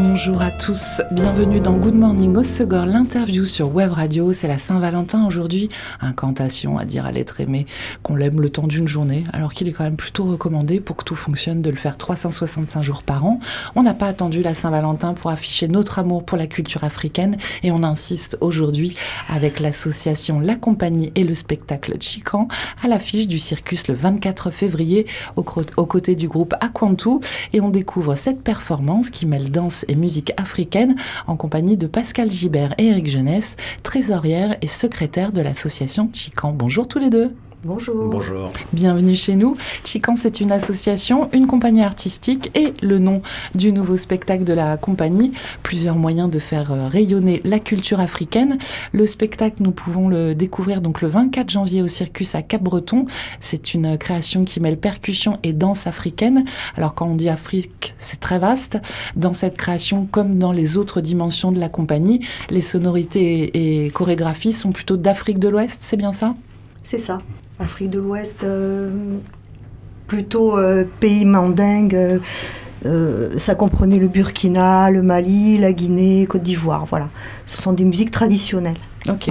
Bonjour à tous, bienvenue dans Good Morning Osegor, l'interview sur Web Radio. C'est la Saint-Valentin aujourd'hui. Incantation à dire à l'être aimé qu'on l'aime le temps d'une journée, alors qu'il est quand même plutôt recommandé pour que tout fonctionne de le faire 365 jours par an. On n'a pas attendu la Saint-Valentin pour afficher notre amour pour la culture africaine et on insiste aujourd'hui avec l'association La Compagnie et le spectacle Chican à l'affiche du circus le 24 février aux, côtés du groupe Aquantu et on découvre cette performance qui mêle danse et musique africaine en compagnie de Pascal Gibert et Eric Jeunesse, trésorière et secrétaire de l'association Chican. Bonjour tous les deux. Bonjour. Bonjour. Bienvenue chez nous. Chican, c'est une association, une compagnie artistique et le nom du nouveau spectacle de la compagnie. Plusieurs moyens de faire euh, rayonner la culture africaine. Le spectacle, nous pouvons le découvrir donc le 24 janvier au Circus à Cap-Breton. C'est une création qui mêle percussion et danse africaine. Alors quand on dit Afrique, c'est très vaste. Dans cette création, comme dans les autres dimensions de la compagnie, les sonorités et chorégraphies sont plutôt d'Afrique de l'Ouest, c'est bien ça? C'est ça. Afrique de l'Ouest, euh, plutôt euh, pays mandingue. Euh, ça comprenait le Burkina, le Mali, la Guinée, Côte d'Ivoire. Voilà. Ce sont des musiques traditionnelles. Ok.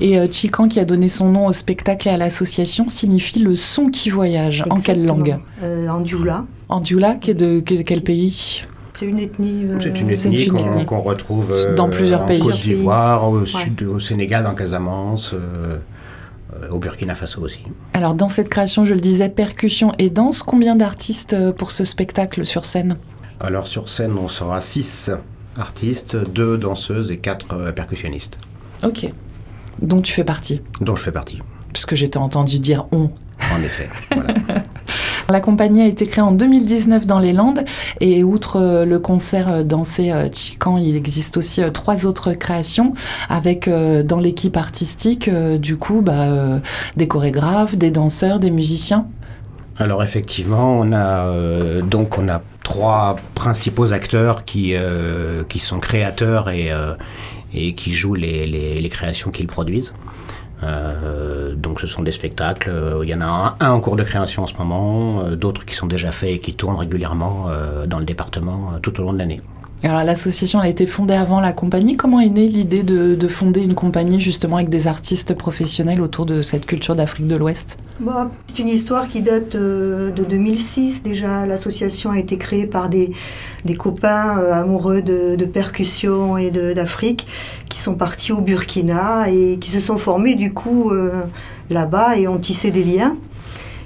Et Chican, qui a donné son nom au spectacle et à l'association, signifie le son qui voyage. En quelle langue? En Dioula. En Dioula, qui est de quel pays? C'est une ethnie. c'est une ethnie qu'on retrouve dans plusieurs en pays. Côte d'Ivoire, au sud, au Sénégal, en Casamance. Euh, au Burkina Faso aussi. Alors dans cette création, je le disais, percussion et danse, combien d'artistes euh, pour ce spectacle sur scène? Alors sur scène, on sera six artistes, deux danseuses et quatre euh, percussionnistes. Ok. Dont tu fais partie? Dont je fais partie. Puisque j'étais entendu dire on. En effet. Voilà. La compagnie a été créée en 2019 dans les Landes et outre euh, le concert euh, dansé euh, Chican, il existe aussi trois autres créations avec dans l'équipe artistique du coup bah, des chorégraphes, des danseurs, des musiciens. Alors effectivement, on a donc on a trois principaux acteurs qui qui sont créateurs et et qui jouent les, les, les créations qu'ils produisent. Euh, donc ce sont des spectacles, euh, il y en a un, en cours de création en ce moment, euh, d'autres qui sont déjà faits et qui tournent régulièrement dans le département tout au long de l'année. L'association a été fondée avant la compagnie. Comment est née l'idée de, fonder une compagnie justement avec des artistes professionnels autour de cette culture d'Afrique de l'Ouest? Bah, C'est une histoire qui date de 2006 déjà. L'association a été créée par des, copains amoureux de, percussion et d'Afrique qui sont partis au Burkina et qui se sont formés du coup là-bas et ont tissé des liens.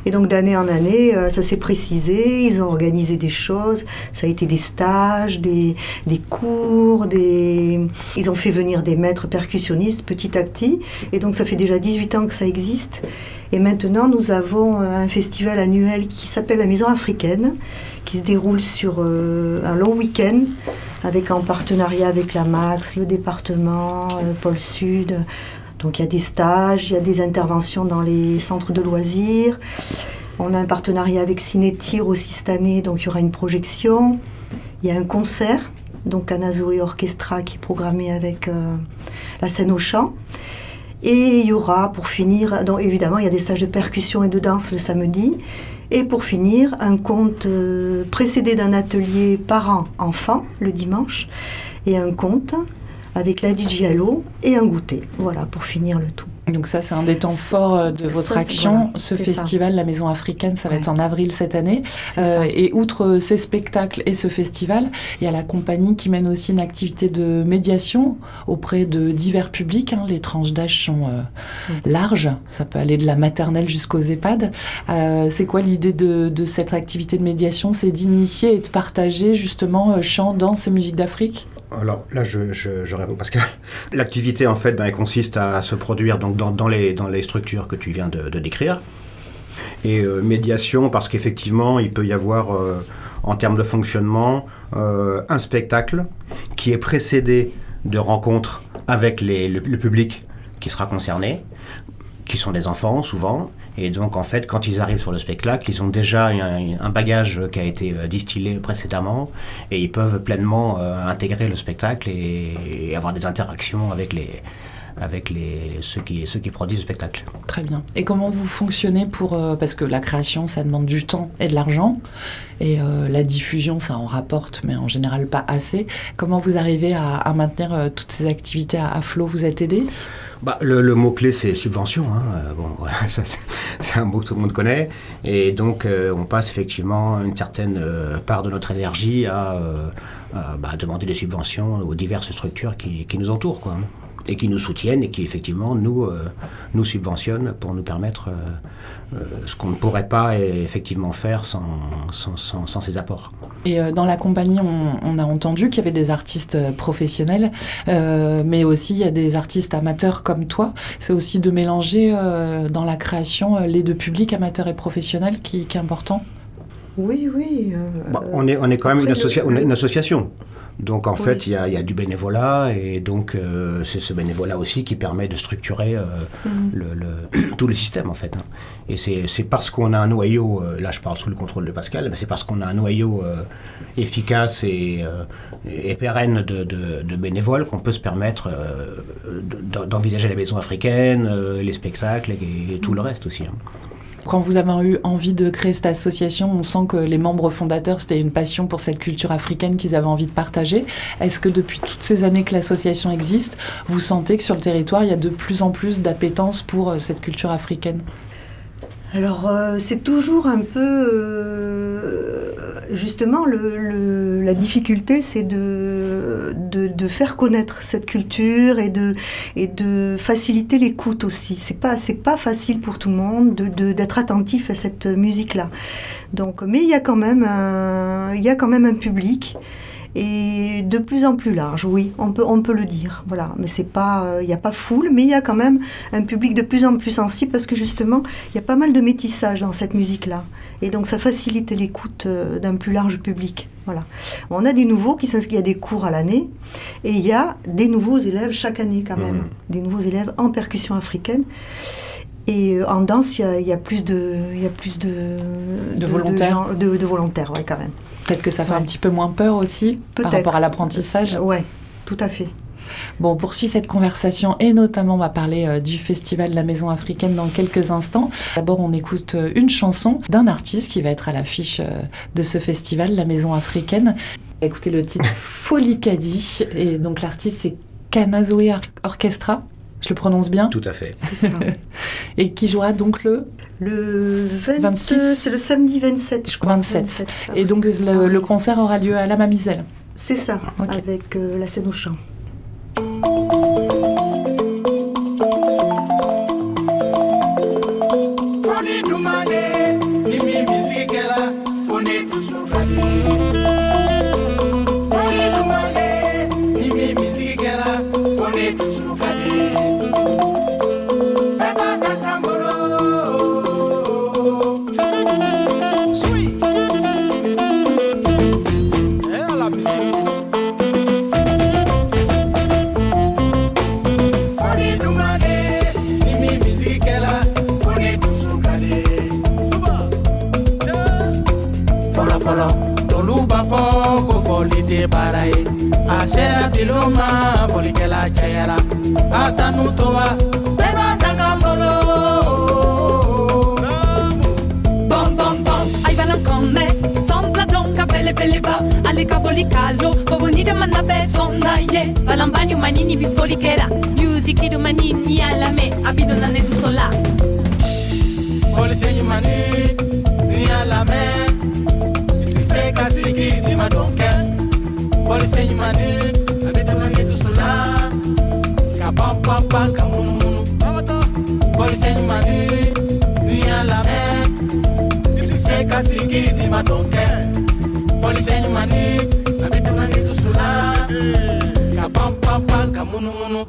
Et donc d'année en année, euh, ça s'est précisé, ils ont organisé des choses, ça a été des stages, des, des cours, ils ont fait venir des maîtres percussionnistes petit à petit. Et donc ça fait déjà 18 ans que ça existe. Et maintenant, nous avons euh, un festival annuel qui s'appelle la Maison africaine, qui se déroule sur euh, un long week-end, avec en partenariat avec la Max, le département, Pôle Sud, donc il y a des stages, il y a des interventions dans les centres de loisirs. On a un partenariat avec Cinétir aussi cette année, donc il y aura une projection. Il y a un concert, donc Anazoé Orchestra qui est programmé avec euh, la scène au chant. Et il y aura, pour finir, donc évidemment, il y a des stages de percussion et de danse le samedi. Et pour finir, un conte euh, précédé d'un atelier parents-enfants le dimanche et un conte avec la Allo et un goûter. Voilà, pour finir le tout. Donc ça, c'est un des temps forts euh, de votre action. Ce festival, la Maison africaine, ça va être en avril cette année. Euh, et outre euh, ces spectacles et ce festival, il y a la compagnie qui mène aussi une activité de médiation auprès de divers publics. Hein. Les tranches d'âge sont larges. Ça peut aller de la maternelle jusqu'aux EHPAD. c'est quoi l'idée de, de, cette activité de médiation? C'est d'initier et de partager justement chant, danse et musique d'Afrique? Alors là, je, réponds parce que l'activité, en fait, ben, elle consiste à, se produire donc, dans, les, dans les structures que tu viens de, décrire. Et euh, médiation, parce qu'effectivement, il peut y avoir, euh, en termes de fonctionnement, euh, un spectacle qui est précédé de rencontres avec le, public qui sera concerné, qui sont des enfants souvent, Et donc, en fait, quand ils arrivent sur le spectacle, ils ont déjà un, bagage qui a été euh, distillé précédemment et ils peuvent pleinement euh, intégrer le spectacle et avoir des interactions avec les, avec les, ceux, qui, ceux qui produisent le spectacle. Très bien. Et comment vous fonctionnez pour... euh, parce que la création, ça demande du temps et de l'argent, et euh, la diffusion, ça en rapporte, mais en général pas assez. Comment vous arrivez à, à maintenir euh, toutes ces activités à, à flot? Vous êtes aidé? Bah, le, le mot-clé, c'est subvention. hein. Bon, voilà, c'est- un mot que tout le monde connaît. Et donc, euh, on passe effectivement une certaine euh, part de notre énergie à, euh, bah, demander des subventions aux diverses structures qui, qui nous entourent, quoi. Et qui nous soutiennent et qui, effectivement, nous, euh, nous subventionnent pour nous permettre euh, euh, ce qu'on ne pourrait pas effectivement faire sans, sans, sans, sans ces apports. Et euh, dans la compagnie, on, on a entendu qu'il y avait des artistes professionnels, euh, mais aussi il y a des artistes amateurs comme toi. C'est aussi de mélanger euh, dans la création les deux publics, amateurs et professionnels, qui, qui est important. Oui, oui. euh, Bon, on, est, on est quand même associa- une association. Donc en Oui. fait, il y a, il y a du bénévolat et donc euh, c'est ce bénévolat aussi qui permet de structurer euh, Mhm. le, le- tout le système en fait. hein. Et c'est parce qu'on a un noyau, euh, là je parle sous le contrôle de Pascal, mais c'est parce qu'on a un noyau efficace et, et pérenne de, de- de bénévoles qu'on peut se permettre de- d'envisager la maison africaine, les spectacles et, et tout le reste aussi. hein. Quand vous avez eu envie de créer cette association, on sent que les membres fondateurs, c'était une passion pour cette culture africaine qu'ils avaient envie de partager. Est-ce que depuis toutes ces années que l'association existe, vous sentez que sur le territoire, il y a de plus en plus d'appétence pour euh, cette culture africaine? Alors, euh, c'est toujours un peu. euh, justement, la difficulté, c'est de, de, faire connaître cette culture et de, et de faciliter l'écoute aussi. C'est pas, c'est pas facile pour tout le monde de- d'être attentif à cette musique-là. Donc, mais il y a quand même il y a quand même un public. Et de plus en plus large, oui, on peut, on peut le dire. Voilà, mais c'est pas, euh, il n'y a pas foule, mais il y a quand même un public de plus en plus sensible parce que justement, il y a pas mal de métissage dans cette musique-là. Et donc ça facilite l'écoute euh, d'un plus large public. Voilà. On a des nouveaux qui s'inscrivent, il y a des cours à l'année, et il y a des nouveaux élèves chaque année quand même. Mhm. Des nouveaux élèves en percussion africaine. Et euh, en danse, il y a, il y a plus de, il y a plus de, De volontaires. gens- de, de volontaires, ouais, quand même. Peut-être que ça fait un petit peu moins peur aussi par rapport à l'apprentissage. Ouais, tout à fait. Bon, on poursuit cette conversation et notamment on va parler euh, du festival La Maison Africaine dans quelques instants. D'abord, on écoute euh, une chanson d'un artiste qui va être à l'affiche euh, de ce festival, La Maison Africaine. Écoutez le titre Folie Caddy et donc l'artiste c'est Kanazoe Orchestra. Je le prononce bien Tout à fait. Ça. et qui jouera donc le Le 20 26. c'est le samedi 27, je crois. 27. et donc le, Ah le oui. concert aura lieu à la Mamiselle. C'est ça, Ok. avec euh, la scène au chant. fɔli tɛ baara ye a sera bilo ma folikɛla cayara a tanu to wa bɛɛ b'a dangan bolo bɔnbɔnbɔn a ibana kan mɛn belebeleba ale ka boli kalo boboni jamana bɛɛ sɔnna ye balanba ɲumanini bi foli kɛra musiki dumani ni y'a lamɛn a bi donna ne duso la polise ɲumani ni y'a lamɛn see the kid, him I don't care. Police say him I need, I better not munu. Police say him I need, me. If you say kasi kid, him I don't care. Police say him I need, I better not need munu.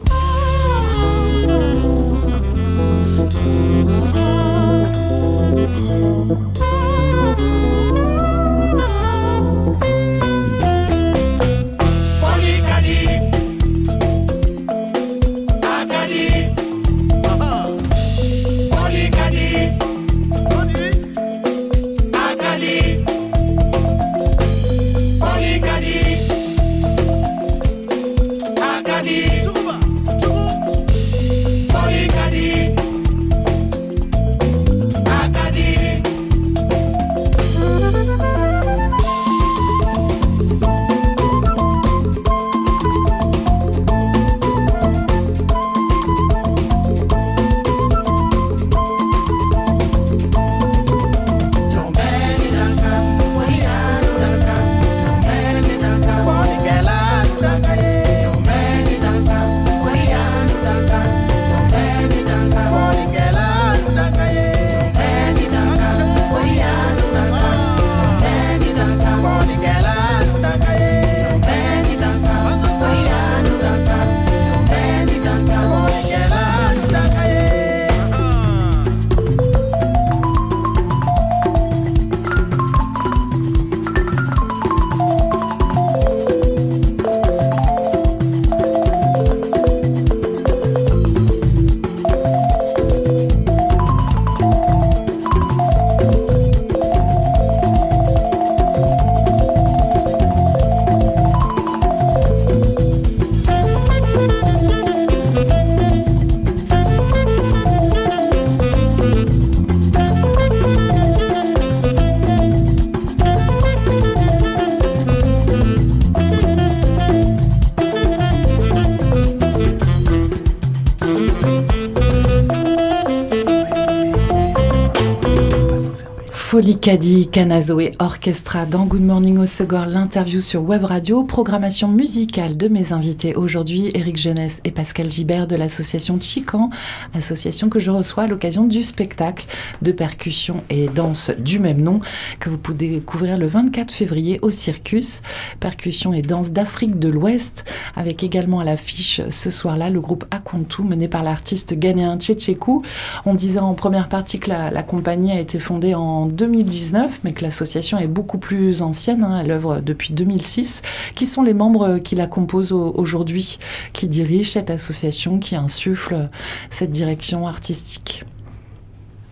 Folicadi, Canazo et Orchestra dans Good Morning au Segor, l'interview sur Web Radio, programmation musicale de mes invités aujourd'hui, Éric Jeunesse et Pascal Gibert de l'association Chican, association que je reçois à l'occasion du spectacle de percussion et danse du même nom que vous pouvez découvrir le 24 février au Circus. Percussion et danse d'Afrique de l'Ouest, avec également à l'affiche ce soir-là le groupe Akontu mené par l'artiste ghanéen Tchétchékou. On disait en première partie que la, la compagnie a été fondée en 2019, mais que l'association est beaucoup plus ancienne, hein, elle œuvre depuis 2006. Qui sont les membres qui la composent aujourd'hui, qui dirigent cette association, qui insufflent cette direction artistique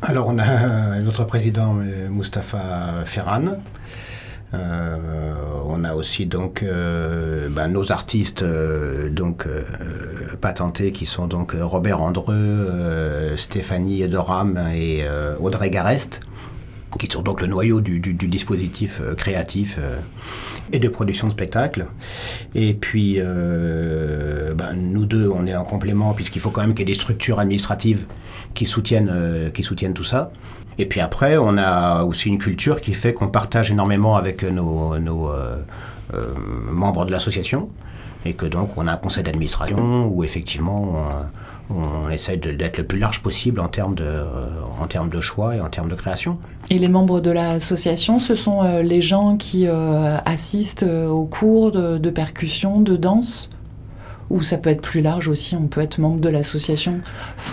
Alors on a notre président euh, Mustapha Ferran. Euh, on a aussi donc euh, ben, nos artistes euh, donc euh, patentés qui sont donc Robert Andreu, euh, Stéphanie Doram et euh, Audrey Garest qui sont donc le noyau du, du- du dispositif euh, créatif euh, et de production de spectacles. Et puis, euh, ben, nous deux, on est en complément, puisqu'il faut quand même qu'il y ait des structures administratives qui soutiennent, euh, qui soutiennent tout ça. Et puis après, on a aussi une culture qui fait qu'on partage énormément avec nos, nos, euh, membres de l'association. Et que donc, on a un conseil d'administration où effectivement, on essaie d'être le plus large possible en termes, de, euh, en termes de choix et en termes de création. Et les membres de l'association, ce sont euh, les gens qui euh, assistent aux cours de, percussion, de danse? Ou ça peut être plus large aussi, on peut être membre de l'association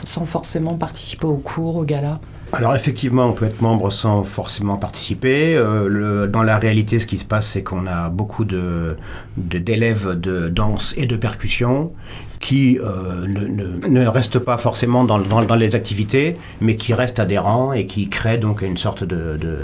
sans forcément participer aux cours, aux galas? Alors effectivement, on peut être membre sans forcément participer. Euh, le- dans la réalité, ce qui se passe, c'est qu'on a beaucoup de de- d'élèves de, danse et de percussion qui euh, ne, ne- ne restent pas forcément dans, dans- dans les activités, mais qui restent adhérents et qui créent donc une sorte de, de,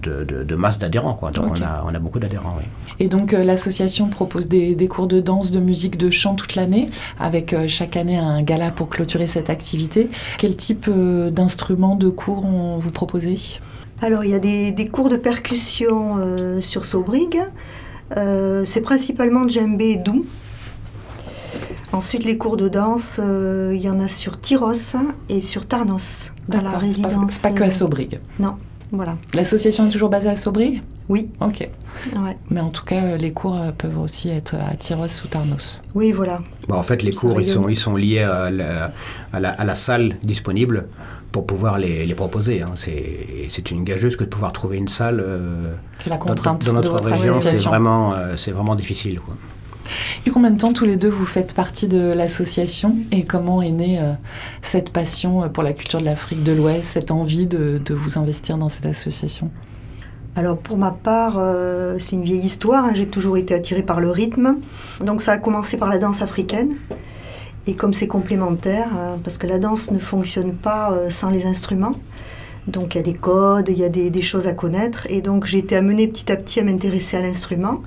de- de- de masse d'adhérents. quoi. Donc on, a, on a beaucoup d'adhérents, oui. Et donc euh, l'association propose des, des cours de danse, de musique, de chant toute l'année, avec euh, chaque année un gala pour clôturer cette activité. Quel type euh, d'instruments, de cours on vous proposez? Alors, il y a des, des cours de percussion euh, sur Sobrig. Euh, c'est principalement djembé et doux. Ensuite, les cours de danse, euh, il y en a sur Tyros et sur Tarnos, dans la D'accord, c'est pas- résidence. C'est pas, que à euh, Sobrig. Voilà, L'association est toujours basée à Sobrig? Oui, Ok. ouais. Mais en tout cas, euh, les cours euh, peuvent aussi être à Tyros ou Tarnos. oui, voilà. Bon, en fait, les cours, ils sont, rayonne. ils sont liés à la, à la- à la salle disponible pour pouvoir les, les proposer. hein. C'est une gageuse que de pouvoir trouver une salle euh, C'est la dans, contrainte dans de notre votre région. C'est vraiment, euh, difficile. Quoi. Depuis combien de temps tous les deux vous faites partie de l'association et comment est née euh, cette passion euh, pour la culture de l'Afrique de l'Ouest, cette envie de, vous investir dans cette association? Alors pour ma part, euh, c'est une vieille histoire. hein. J'ai toujours été attirée par le rythme. Donc ça a commencé par la danse africaine. Et comme c'est complémentaire, hein, parce que la danse ne fonctionne pas sans les instruments. Donc il y a des codes, il y a des choses à connaître. Et donc j'ai été amenée petit à petit à m'intéresser à l'instrument.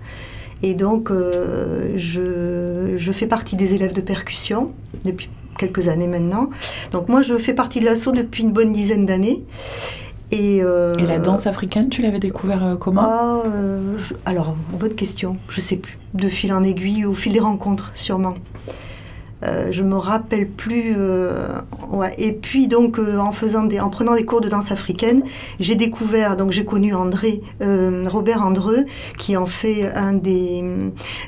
Et donc euh, je, je fais partie des élèves de percussion depuis quelques années maintenant. Donc moi je fais partie de l'assaut depuis une bonne dizaine d'années. Et, euh, Et la danse africaine, tu l'avais découvert euh, comment? Ah, je- alors, bonne question. Je sais plus. De fil en aiguille, au fil des rencontres, sûrement. Euh, je me rappelle plus. euh. Et puis donc, euh, en faisant en prenant des cours de danse africaine, j'ai découvert. Donc, j'ai connu André, Robert Andreu, qui en fait un des,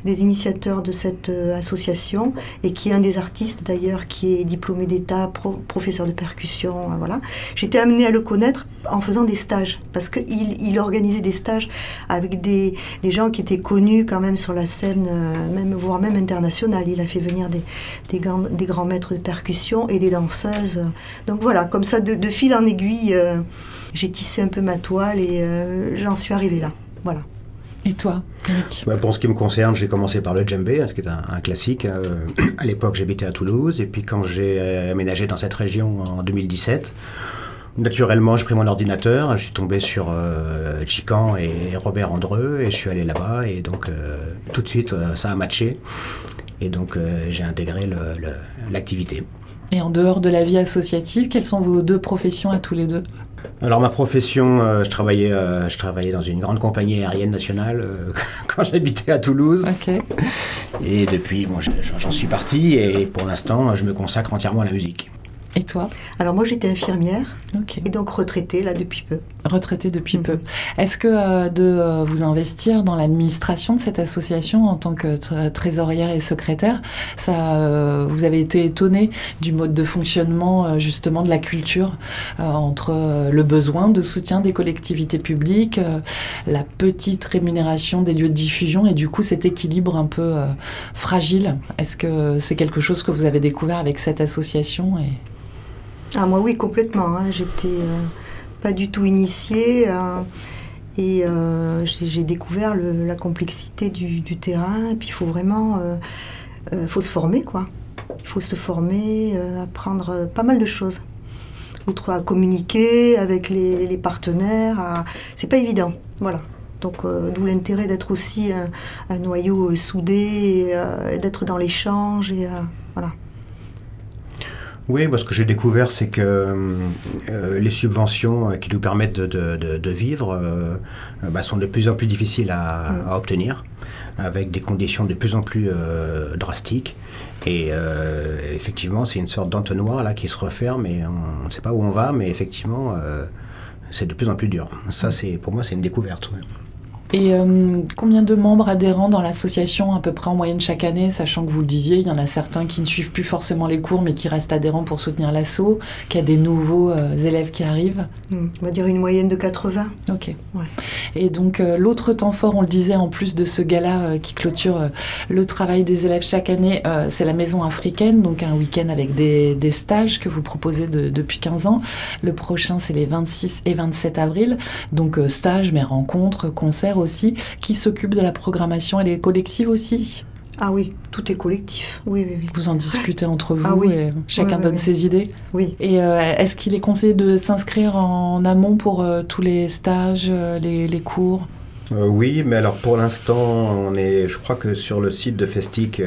des initiateurs de cette association et qui est un des artistes d'ailleurs, qui est diplômé d'État, pro- professeur de percussion. voilà. J'étais amenée à le connaître en faisant des stages parce qu'il il organisait des stages avec des, des gens qui étaient connus quand même sur la scène, même, voire même internationale. Il a fait venir des, des, grands, des grands maîtres de percussion et des danseuses. Donc voilà, comme ça, de, de fil en aiguille, euh, j'ai tissé un peu ma toile et euh, j'en suis arrivée là. Voilà. Et toi, Eric Bah, pour ce qui me concerne, j'ai commencé par le djembé, hein, ce qui est un, un classique. Euh, à l'époque, j'habitais à Toulouse, et puis quand j'ai euh, aménagé dans cette région en 2017, naturellement, j'ai pris mon ordinateur, je suis tombé sur euh, Chican et Robert Andreu, et je suis allé là-bas, et donc euh, tout de suite, euh, ça a matché, et donc euh, j'ai intégré l'activité. Et en dehors de la vie associative, quelles sont vos deux professions à tous les deux? Alors ma profession, euh, je travaillais, euh, je travaillais dans une grande compagnie aérienne nationale euh, quand j'habitais à Toulouse. Et depuis, bon, je- j'en suis parti et pour l'instant, je me consacre entièrement à la musique. Et toi Alors moi j'étais infirmière Ok. et donc retraitée là depuis peu. Retraité depuis Mhm. peu. Est-ce que euh, de euh, vous investir dans l'administration de cette association en tant que tr- trésorière et secrétaire, ça, euh, vous avez été étonné du mode de fonctionnement justement de la culture entre le besoin de soutien des collectivités publiques, la petite rémunération des lieux de diffusion et du coup cet équilibre un peu fragile? Est-ce que c'est quelque chose que vous avez découvert avec cette association et... Ah moi oui complètement. hein. J'étais euh, pas du tout initiée euh, et euh, j'ai découvert la complexité du, terrain. Et puis il faut vraiment, euh, faut se former quoi. Il faut se former, apprendre pas mal de choses. Outre à communiquer avec les, partenaires, à- c'est pas évident. Voilà. Donc d'où l'intérêt d'être aussi un, noyau soudé, d'être dans l'échange et voilà. Oui, parce que j'ai découvert, c'est que euh, les subventions euh, qui nous permettent de, de- de- vivre euh, bah, sont de plus en plus difficiles à, Mm. à obtenir, avec des conditions de plus en plus euh, drastiques. Et euh, effectivement, c'est une sorte d'entonnoir là qui se referme et on ne sait pas où on va, mais effectivement, euh, c'est de plus en plus dur. Ça, c'est pour moi, c'est une découverte. ouais. Et euh, combien de membres adhérents dans l'association à peu près en moyenne chaque année, sachant que vous le disiez, il y en a certains qui ne suivent plus forcément les cours mais qui restent adhérents pour soutenir l'assaut, qu'il y a des nouveaux euh, élèves qui arrivent. Hmm. On va dire une moyenne de 80. Ok. Ouais. Et donc euh, l'autre temps fort, on le disait, en plus de ce gala qui clôture le travail des élèves chaque année, c'est la maison africaine, donc un week-end avec des, des stages que vous proposez de- depuis 15 ans. Le prochain, c'est les 26 et 27 avril, donc stages, mais rencontres, concerts aussi, qui s'occupent de la programmation. Elle est collective aussi. Ah oui, tout est collectif. Oui, oui, oui. Vous en discutez entre vous Ah oui. et chacun donne ses idées. Oui. Et euh, est-ce qu'il est conseillé de s'inscrire en amont pour euh, tous les stages, euh, les, les cours? Euh, oui, mais alors pour l'instant, on est, je crois que sur le site de Festic,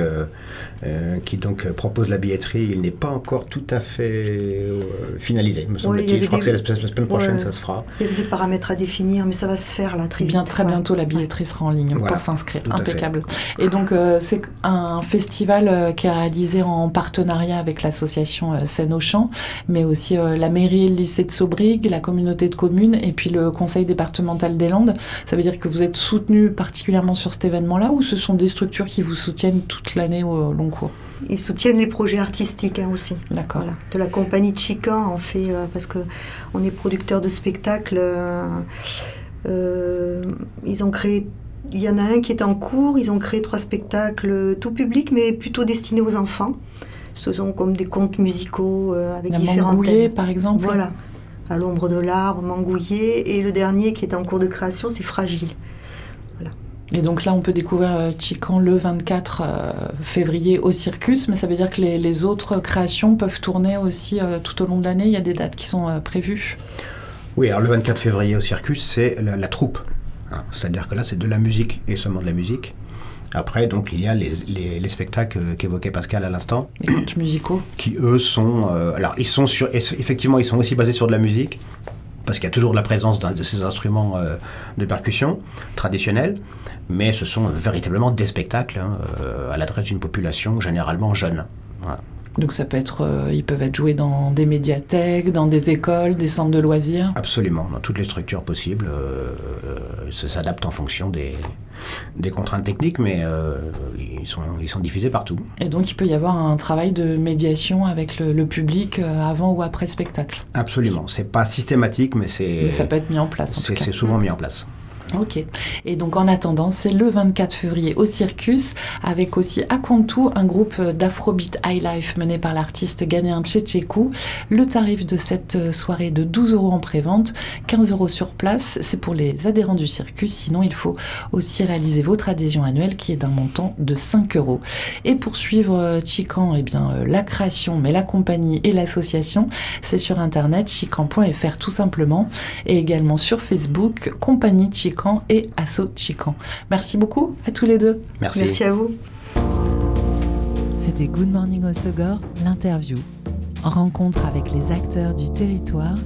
euh, qui donc euh, propose la billetterie, il n'est pas encore tout à fait euh, finalisé, me semble-t-il. je crois que c'est la, la semaine prochaine, Ouais. ça se fera. Il y avait des paramètres à définir, mais ça va se faire là très Bien, vite. très Ouais. bientôt, la billetterie sera en ligne Voilà, pour s'inscrire. Impeccable. Et donc, euh, c'est un festival euh, qui est réalisé en partenariat avec l'association euh, Seine au Champ, mais aussi euh, la mairie et le lycée de Saubrigue, la communauté de communes et puis le conseil départemental des Landes. Ça veut dire que vous êtes soutenu particulièrement sur cet événement-là ou ce sont des structures qui vous soutiennent toute l'année au long Ils soutiennent les projets artistiques hein, aussi. D'accord. Voilà. De la compagnie de Chican, on fait euh, parce que on est producteur de spectacles. euh, euh, ils ont créé. Il y en a un qui est en cours. Ils ont créé trois spectacles tout public, mais plutôt destinés aux enfants. Ce sont comme des contes musicaux avec La différents thèmes. par exemple Voilà. À l'ombre de l'arbre, Mangouillé. Et le dernier qui est en cours de création, c'est Fragile. Et donc là, on peut découvrir euh, Chican le 24 euh, février au Circus, mais ça veut dire que les, les autres créations peuvent tourner aussi euh, tout au long de l'année. Il y a des dates qui sont prévues. Oui, alors le 24 février au Circus, c'est la, la troupe. hein. C'est-à-dire que là, c'est de la musique et seulement de la musique. Après, donc, il y a les, les- les spectacles qu'évoquait Pascal à l'instant, Les contes musicaux. qui eux sont. euh, alors, ils sont sur. Effectivement, ils sont aussi basés sur de la musique, parce qu'il y a toujours la présence de ces instruments euh, de percussion traditionnels, mais ce sont véritablement des spectacles hein, euh, à l'adresse d'une population généralement jeune. Voilà. Donc ça peut être, euh, ils peuvent être joués dans des médiathèques, dans des écoles, des centres de loisirs. Absolument, dans toutes les structures possibles. euh, euh, ça s'adapte en fonction des, des contraintes techniques, mais euh, ils, sont, ils sont diffusés partout. Et donc il peut y avoir un travail de médiation avec le, le public avant ou après le spectacle. Absolument. C'est pas systématique, mais c'est ça peut être mis en place c'est souvent mis en place. Ok. Et donc en attendant, c'est le 24 février au Circus, avec aussi Aquantu, un groupe d'afrobeat high life mené par l'artiste ghanéen Tchétchékou. Le tarif de cette euh, soirée est de 12 euros en prévente, 15 euros sur place. C'est pour les adhérents du Circus. Sinon, il faut aussi réaliser votre adhésion annuelle qui est d'un montant de 5 euros. Et pour suivre euh, Chican, eh bien, euh, la création, mais la compagnie et l'association, c'est sur internet chican.fr tout simplement et également sur Facebook, Compagnie Chican et Asso Chican. Merci beaucoup à tous les deux. Merci. Merci à vous. C'était Good Morning Osogor, l'interview. Rencontre avec les acteurs du territoire,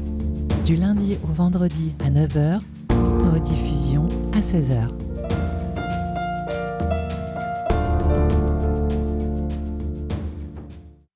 du lundi au vendredi à 9h, rediffusion à 16h.